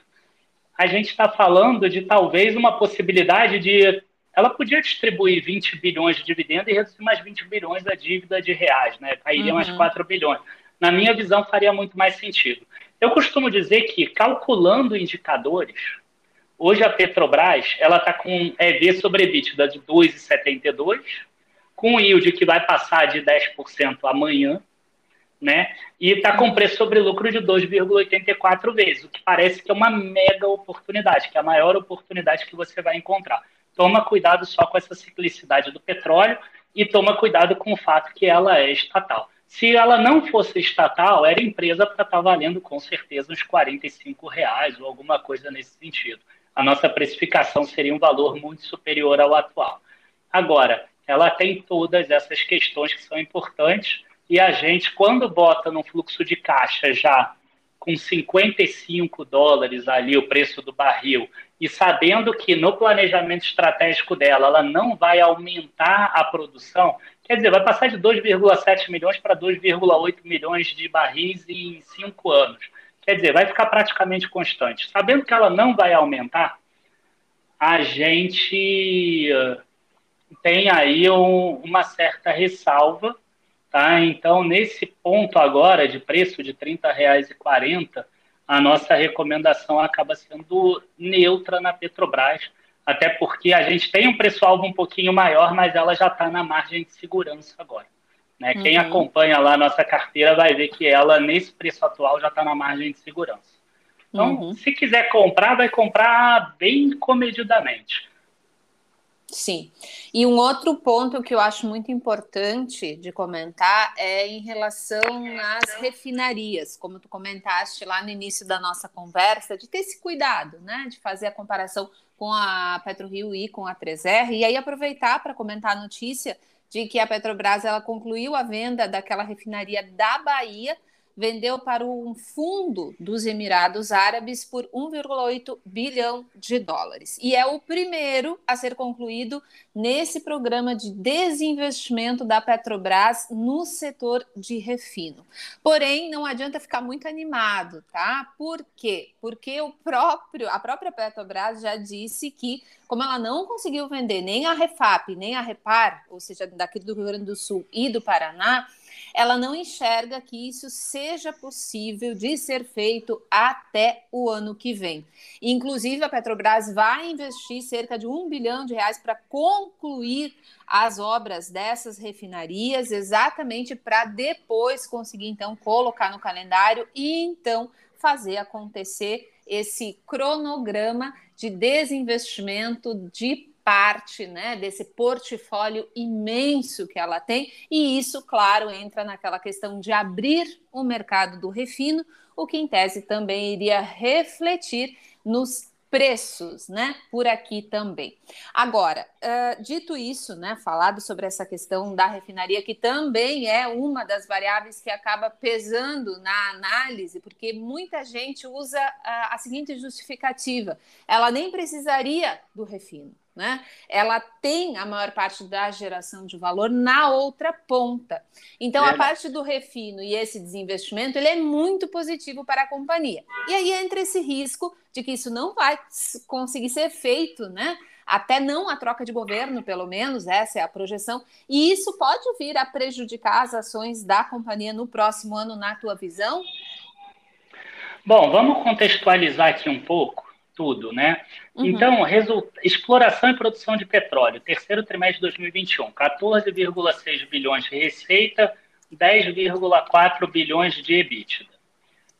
a gente está falando de talvez uma possibilidade de. Ela podia distribuir 20 bilhões de dividendo e reduzir mais 20 bilhões da dívida de reais, né? Cairia uhum. mais 4 bilhões. Na minha visão, faria muito mais sentido. Eu costumo dizer que, calculando indicadores, hoje a Petrobras ela está com EV sobre EBITDA de 2,72, com yield que vai passar de 10% amanhã, né? E está com preço sobre lucro de 2,84 vezes, o que parece que é uma mega oportunidade, que é a maior oportunidade que você vai encontrar. Toma cuidado só com essa ciclicidade do petróleo e toma cuidado com o fato que ela é estatal. Se ela não fosse estatal, era empresa para estar tá valendo com certeza uns 45 reais ou alguma coisa nesse sentido. A nossa precificação seria um valor muito superior ao atual. Agora, ela tem todas essas questões que são importantes e a gente, quando bota num fluxo de caixa já com 55 dólares ali o preço do barril, e sabendo que no planejamento estratégico dela ela não vai aumentar a produção, quer dizer, vai passar de 2,7 milhões para 2,8 milhões de barris em cinco anos. Quer dizer, vai ficar praticamente constante. Sabendo que ela não vai aumentar, a gente eh, tem aí um, uma certa ressalva Tá? Então, nesse ponto agora de preço de R$ 30,40, a nossa recomendação acaba sendo neutra na Petrobras, até porque a gente tem um preço-alvo um pouquinho maior, mas ela já está na margem de segurança agora. Né? Uhum. Quem acompanha lá a nossa carteira vai ver que ela, nesse preço atual, já está na margem de segurança. Então, uhum. se quiser comprar, vai comprar bem comedidamente. Sim. E um outro ponto que eu acho muito importante de comentar é em relação às refinarias, como tu comentaste lá no início da nossa conversa, de ter esse cuidado, né, de fazer a comparação com a PetroRio e com a 3R, e aí aproveitar para comentar a notícia de que a Petrobras ela concluiu a venda daquela refinaria da Bahia vendeu para um fundo dos Emirados Árabes por 1,8 bilhão de dólares. E é o primeiro a ser concluído nesse programa de desinvestimento da Petrobras no setor de refino. Porém, não adianta ficar muito animado, tá? Por quê? Porque o próprio, a própria Petrobras já disse que, como ela não conseguiu vender nem a Refap, nem a Repar, ou seja, daqui do Rio Grande do Sul e do Paraná, ela não enxerga que isso seja possível de ser feito até o ano que vem. Inclusive, a Petrobras vai investir cerca de um bilhão de reais para concluir as obras dessas refinarias, exatamente para depois conseguir, então, colocar no calendário e então fazer acontecer esse cronograma de desinvestimento de parte né, desse portfólio imenso que ela tem, e isso, claro, entra naquela questão de abrir o mercado do refino, o que em tese também iria refletir nos preços, né, por aqui também. Agora, uh, dito isso, né, falado sobre essa questão da refinaria, que também é uma das variáveis que acaba pesando na análise, porque muita gente usa a, a seguinte justificativa: ela nem precisaria do refino né? Ela tem a maior parte da geração de valor na outra ponta. Então, é. a parte do refino e esse desinvestimento, ele é muito positivo para a companhia. E aí entra esse risco de que isso não vai conseguir ser feito, né? Até não a troca de governo, pelo menos, essa é a projeção. E isso pode vir a prejudicar as ações da companhia no próximo ano, na tua visão? Bom, vamos contextualizar aqui um pouco tudo, né? Uhum. Então, exploração e produção de petróleo, terceiro trimestre de 2021, 14,6 bilhões de receita, 10,4 bilhões de EBITDA.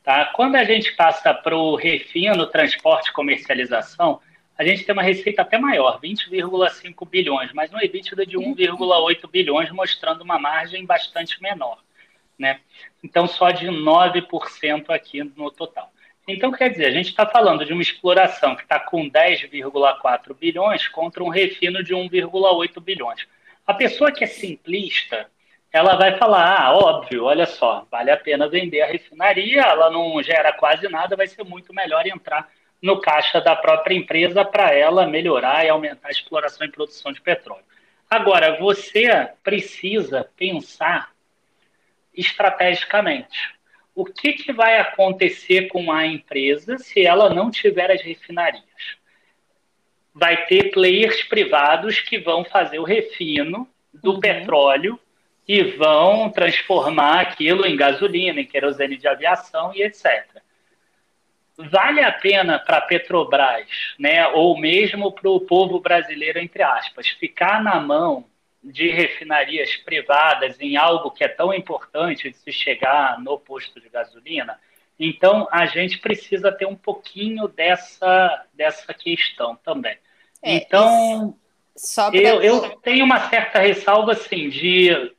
Tá? Quando a gente passa para o refino, transporte e comercialização, a gente tem uma receita até maior, 20,5 bilhões, mas no EBITDA de 1,8 bilhões, mostrando uma margem bastante menor. Né? Então, só de 9% aqui no total. Então, quer dizer, a gente está falando de uma exploração que está com 10,4 bilhões contra um refino de 1,8 bilhões. A pessoa que é simplista, ela vai falar, ah, óbvio, olha só, vale a pena vender a refinaria, ela não gera quase nada, vai ser muito melhor entrar no caixa da própria empresa para ela melhorar e aumentar a exploração e produção de petróleo. Agora, você precisa pensar estrategicamente. O que, que vai acontecer com a empresa se ela não tiver as refinarias? Vai ter players privados que vão fazer o refino do uhum. petróleo e vão transformar aquilo em gasolina, em querosene de aviação e etc. Vale a pena para a Petrobras, né, ou mesmo para o povo brasileiro, entre aspas, ficar na mão de refinarias privadas em algo que é tão importante de se chegar no posto de gasolina, então a gente precisa ter um pouquinho dessa, dessa questão também. É, então, pra... eu, eu tenho uma certa ressalva assim, de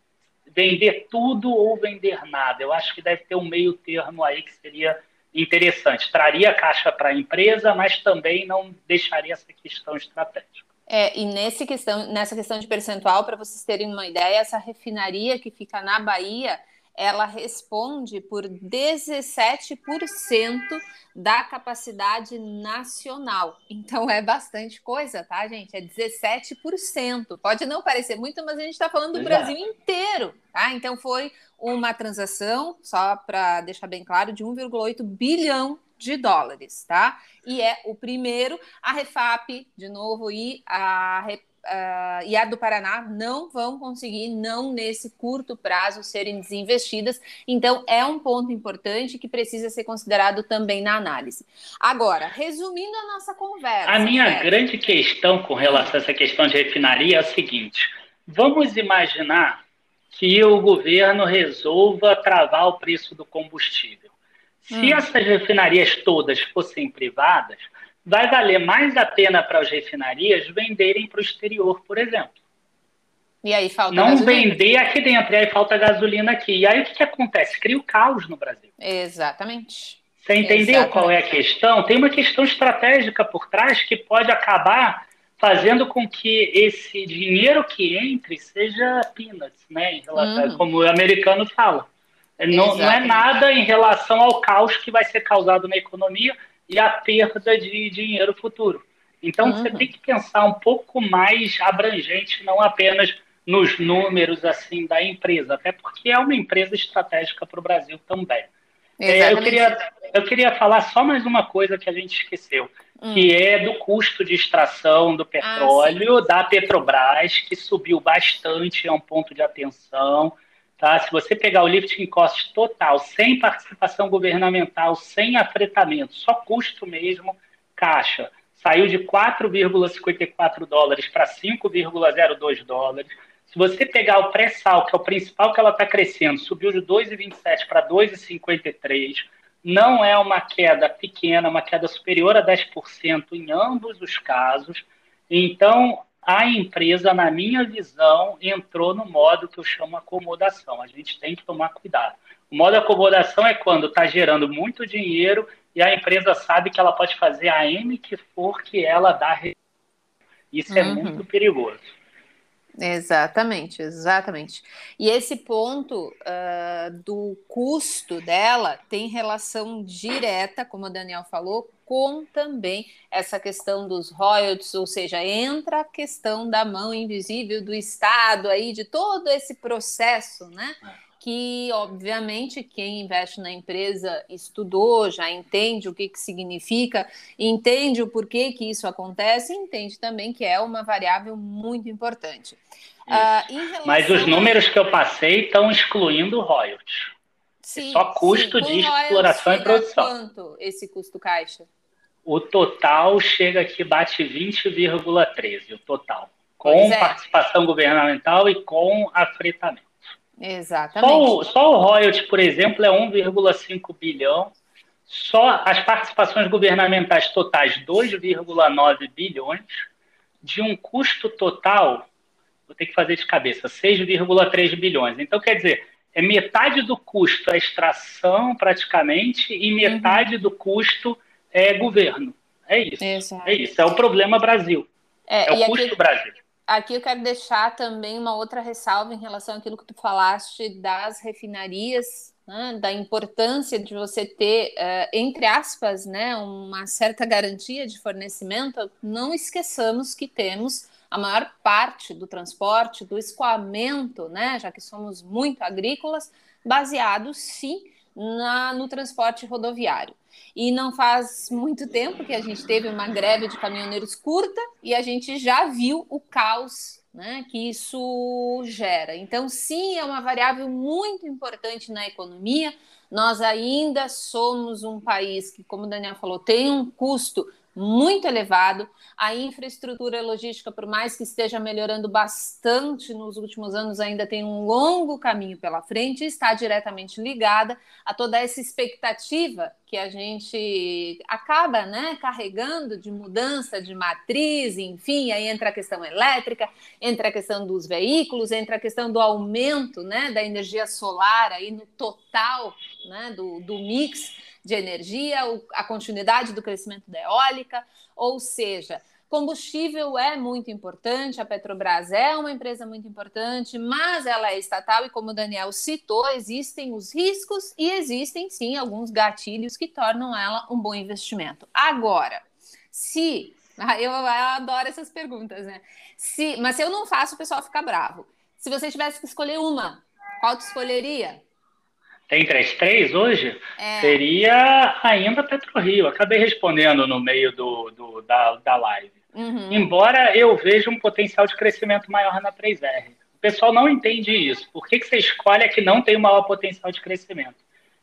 vender tudo ou vender nada. Eu acho que deve ter um meio termo aí que seria interessante. Traria caixa para a empresa, mas também não deixaria essa questão estratégica. É, e nesse questão, nessa questão de percentual, para vocês terem uma ideia, essa refinaria que fica na Bahia, ela responde por 17% da capacidade nacional. Então é bastante coisa, tá, gente? É 17%. Pode não parecer muito, mas a gente está falando do Exato. Brasil inteiro, tá? Então foi uma transação, só para deixar bem claro, de 1,8 bilhão de dólares, tá? E é o primeiro, a Refap, de novo, e a, uh, e a do Paraná não vão conseguir, não nesse curto prazo, serem desinvestidas. Então, é um ponto importante que precisa ser considerado também na análise. Agora, resumindo a nossa conversa. A minha grande questão com relação a essa questão de refinaria é o seguinte: vamos imaginar que o governo resolva travar o preço do combustível. Se hum. essas refinarias todas fossem privadas, vai valer mais a pena para as refinarias venderem para o exterior, por exemplo. E aí falta Não gasolina. vender aqui dentro, e aí falta gasolina aqui. E aí o que, que acontece? Cria o caos no Brasil. Exatamente. Você entendeu Exatamente. qual é a questão? Tem uma questão estratégica por trás que pode acabar fazendo com que esse dinheiro que entre seja peanuts, né? Relação, uhum. Como o americano fala. Não, não, é nada em relação ao caos que vai ser causado na economia e a perda de dinheiro futuro. Então, uhum. você tem que pensar um pouco mais abrangente, não apenas nos números assim da empresa, até porque é uma empresa estratégica para o Brasil também. É, eu, queria, eu queria falar só mais uma coisa que a gente esqueceu, hum. que é do custo de extração do ah, petróleo ah, da Petrobras, que subiu bastante, é um ponto de atenção. Tá? Se você pegar o lifting cost total, sem participação governamental, sem afretamento, só custo mesmo, caixa, saiu de 4,54 dólares para 5,02 dólares. Se você pegar o pré-sal, que é o principal que ela está crescendo, subiu de 2,27 para 2,53. Não é uma queda pequena, uma queda superior a 10% em ambos os casos. Então, a empresa, na minha visão, entrou no modo que eu chamo acomodação. A gente tem que tomar cuidado. O modo acomodação é quando está gerando muito dinheiro e a empresa sabe que ela pode fazer a M que for que ela dá. Isso é uhum. muito perigoso. Exatamente, exatamente. E esse ponto uh, do custo dela tem relação direta, como o Daniel falou, com também essa questão dos royalties, ou seja, entra a questão da mão invisível do Estado aí, de todo esse processo, né? Que, obviamente, quem investe na empresa estudou, já entende o que, que significa, entende o porquê que isso acontece, entende também que é uma variável muito importante. Uh, Mas os números que eu passei estão excluindo royalties. Sim, é só custo sim. de exploração e produção. Quanto esse custo caixa? O total chega aqui, bate 20,13, o total. Com é. participação governamental e com afretamento. Exatamente. Só o, só o royalty, por exemplo, é 1,5 bilhão. Só as participações governamentais totais, 2,9 bilhões, de um custo total, vou ter que fazer de cabeça, 6,3 bilhões. Então, quer dizer, é metade do custo a extração, praticamente, e metade uhum. do custo é governo. É isso. Exato. É isso. É o problema Brasil. É, é o custo aqui, Brasil. Aqui eu quero deixar também uma outra ressalva em relação àquilo que tu falaste das refinarias, né, da importância de você ter, uh, entre aspas, né, uma certa garantia de fornecimento. Não esqueçamos que temos a maior parte do transporte, do escoamento, né, já que somos muito agrícolas, baseado sim na, no transporte rodoviário. E não faz muito tempo que a gente teve uma greve de caminhoneiros curta e a gente já viu o caos né, que isso gera. Então, sim, é uma variável muito importante na economia. Nós ainda somos um país que, como o Daniel falou, tem um custo muito elevado. A infraestrutura logística, por mais que esteja melhorando bastante nos últimos anos, ainda tem um longo caminho pela frente e está diretamente ligada a toda essa expectativa que a gente acaba né, carregando de mudança de matriz, enfim, aí entra a questão elétrica, entra a questão dos veículos, entra a questão do aumento né, da energia solar aí no total né, do, do mix de energia, a continuidade do crescimento da eólica, ou seja, combustível é muito importante, a Petrobras é uma empresa muito importante, mas ela é estatal e, como o Daniel citou, existem os riscos e existem sim alguns gatilhos que tornam ela um bom investimento. Agora, se. <laughs> Eu, eu adoro essas perguntas, né? Se, mas se eu não faço, o pessoal fica bravo. Se você tivesse que escolher uma, qual tu escolheria? Entre as três hoje, é. seria ainda PetroRio. Acabei respondendo no meio do, do da, da live. Uhum. Embora eu veja um potencial de crescimento maior na 3R. O pessoal não entende isso. Por que, que você escolhe a que não tem o maior potencial de crescimento?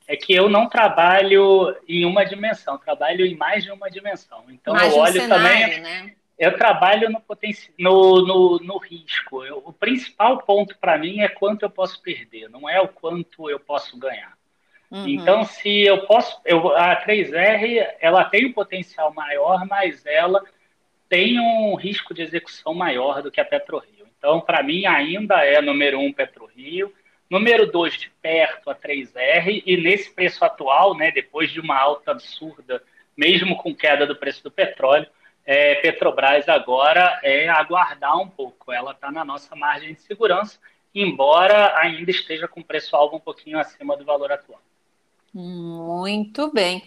É que eu não trabalho em uma dimensão, trabalho em mais de uma dimensão. Então mais eu olho um cenário, também. Né? Eu trabalho no, no, no, no risco. Eu, o principal ponto para mim é quanto eu posso perder, não é o quanto eu posso ganhar. Uhum. Então, se eu posso, eu, a 3R ela tem um potencial maior, mas ela tem um risco de execução maior do que a PetroRio. Então, para mim, ainda é número um PetroRio, número dois de perto a 3R, e nesse preço atual, né, depois de uma alta absurda, mesmo com queda do preço do petróleo, é, Petrobras agora é aguardar um pouco. Ela está na nossa margem de segurança, embora ainda esteja com preço-alvo um pouquinho acima do valor atual. Muito bem.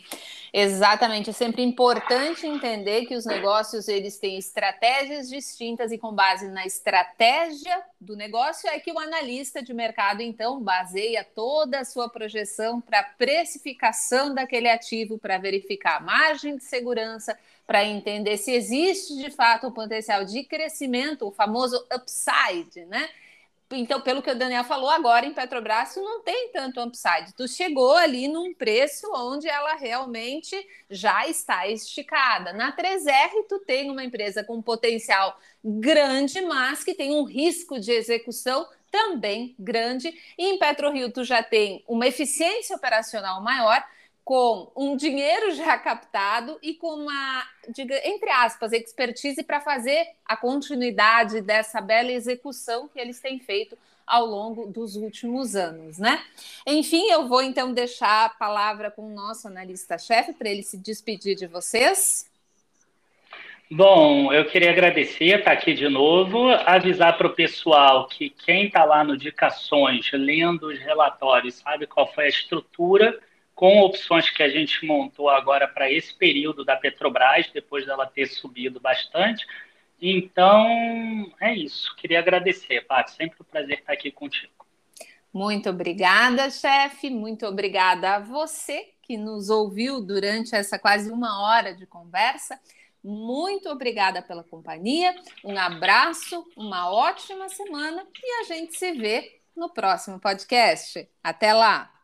Exatamente, é sempre importante entender que os negócios eles têm estratégias distintas e com base na estratégia do negócio é que o analista de mercado então baseia toda a sua projeção para precificação daquele ativo para verificar a margem de segurança, para entender se existe de fato um potencial de crescimento, o famoso upside, né? Então, pelo que o Daniel falou, agora em Petrobras não tem tanto upside. Tu chegou ali num preço onde ela realmente já está esticada. Na 3R, tu tem uma empresa com potencial grande, mas que tem um risco de execução também grande. E em PetroRio, tu já tem uma eficiência operacional maior com um dinheiro já captado e com uma, diga, entre aspas, expertise para fazer a continuidade dessa bela execução que eles têm feito ao longo dos últimos anos, né? Enfim, eu vou então deixar a palavra com o nosso analista-chefe para ele se despedir de vocês. Bom, eu queria agradecer estar aqui de novo, avisar para o pessoal que quem está lá no Dicações, lendo os relatórios, sabe qual foi a estrutura com opções que a gente montou agora para esse período da Petrobras, depois dela ter subido bastante. Então, é isso. Queria agradecer, Paty. Sempre um prazer estar aqui contigo. Muito obrigada, chefe. Muito obrigada a você que nos ouviu durante essa quase uma hora de conversa. Muito obrigada pela companhia. Um abraço, uma ótima semana e a gente se vê no próximo podcast. Até lá!